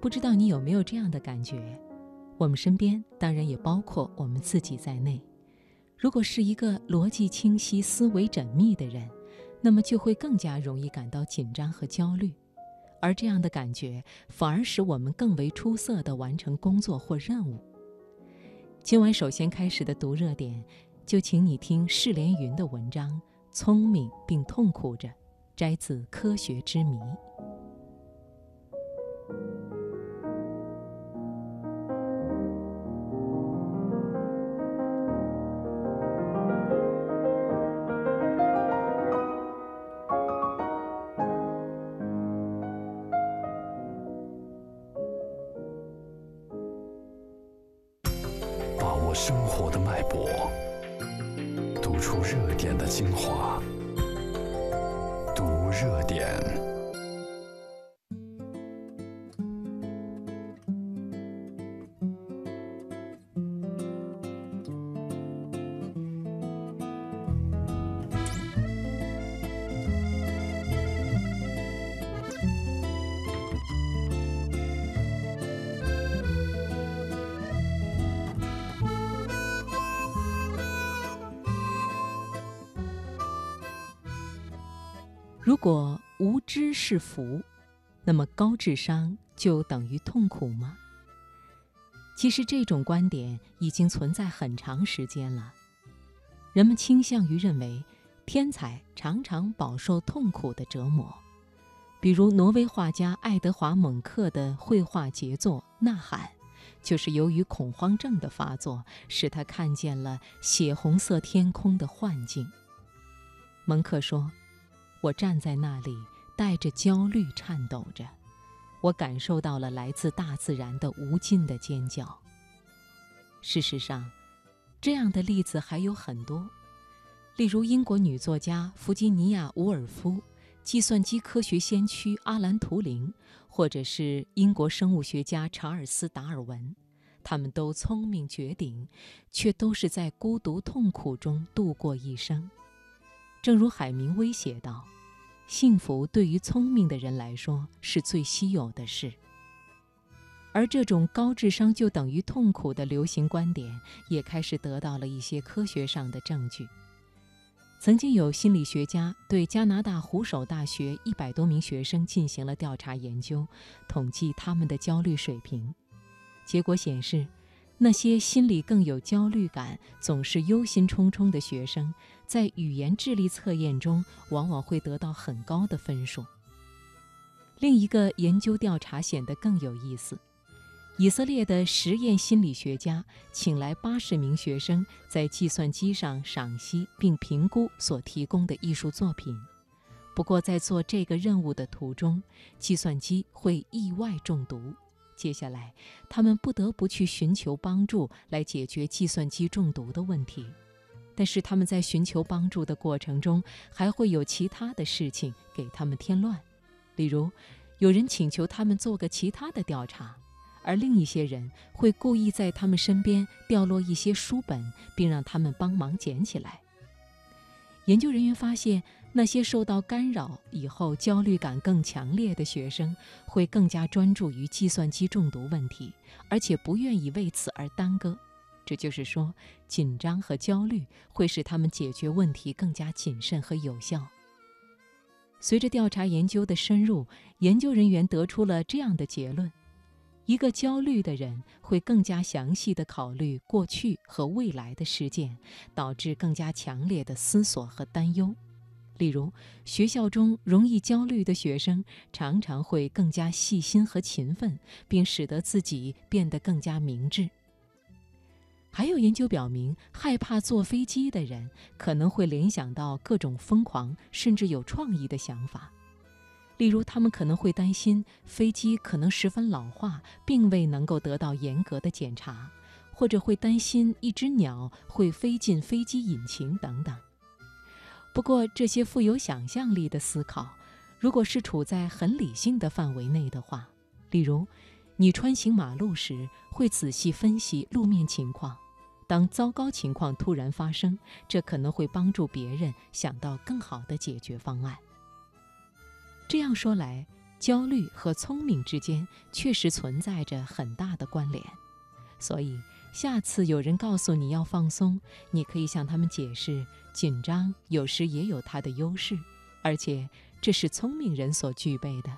不知道你有没有这样的感觉？我们身边当然也包括我们自己在内。如果是一个逻辑清晰、思维缜密的人，那么就会更加容易感到紧张和焦虑，而这样的感觉反而使我们更为出色地完成工作或任务。今晚首先开始的读热点，就请你听释连云的文章《聪明并痛苦着》，摘自《科学之谜》。生活的脉搏，读出热点的精华，读热点。如果无知是福，那么高智商就等于痛苦吗？其实这种观点已经存在很长时间了。人们倾向于认为，天才常常饱受痛苦的折磨。比如挪威画家爱德华·蒙克的绘画杰作《呐喊》，就是由于恐慌症的发作，使他看见了血红色天空的幻境。蒙克说。我站在那里，带着焦虑颤抖着，我感受到了来自大自然的无尽的尖叫。事实上，这样的例子还有很多，例如英国女作家弗吉尼亚·伍尔夫、计算机科学先驱阿兰·图灵，或者是英国生物学家查尔斯·达尔文，他们都聪明绝顶，却都是在孤独痛苦中度过一生。正如海明威写道：“幸福对于聪明的人来说是最稀有的事。”而这种高智商就等于痛苦的流行观点，也开始得到了一些科学上的证据。曾经有心理学家对加拿大湖首大学一百多名学生进行了调查研究，统计他们的焦虑水平，结果显示。那些心里更有焦虑感、总是忧心忡忡的学生，在语言智力测验中往往会得到很高的分数。另一个研究调查显得更有意思：以色列的实验心理学家请来八十名学生，在计算机上赏析并评估所提供的艺术作品。不过，在做这个任务的途中，计算机会意外中毒。接下来，他们不得不去寻求帮助来解决计算机中毒的问题。但是他们在寻求帮助的过程中，还会有其他的事情给他们添乱。例如，有人请求他们做个其他的调查，而另一些人会故意在他们身边掉落一些书本，并让他们帮忙捡起来。研究人员发现。那些受到干扰以后焦虑感更强烈的学生，会更加专注于计算机中毒问题，而且不愿意为此而耽搁。这就是说，紧张和焦虑会使他们解决问题更加谨慎和有效。随着调查研究的深入，研究人员得出了这样的结论：一个焦虑的人会更加详细地考虑过去和未来的事件，导致更加强烈的思索和担忧。例如，学校中容易焦虑的学生常常会更加细心和勤奋，并使得自己变得更加明智。还有研究表明，害怕坐飞机的人可能会联想到各种疯狂甚至有创意的想法。例如，他们可能会担心飞机可能十分老化，并未能够得到严格的检查，或者会担心一只鸟会飞进飞机引擎等等。不过，这些富有想象力的思考，如果是处在很理性的范围内的话，例如，你穿行马路时会仔细分析路面情况，当糟糕情况突然发生，这可能会帮助别人想到更好的解决方案。这样说来，焦虑和聪明之间确实存在着很大的关联。所以，下次有人告诉你要放松，你可以向他们解释，紧张有时也有它的优势，而且这是聪明人所具备的。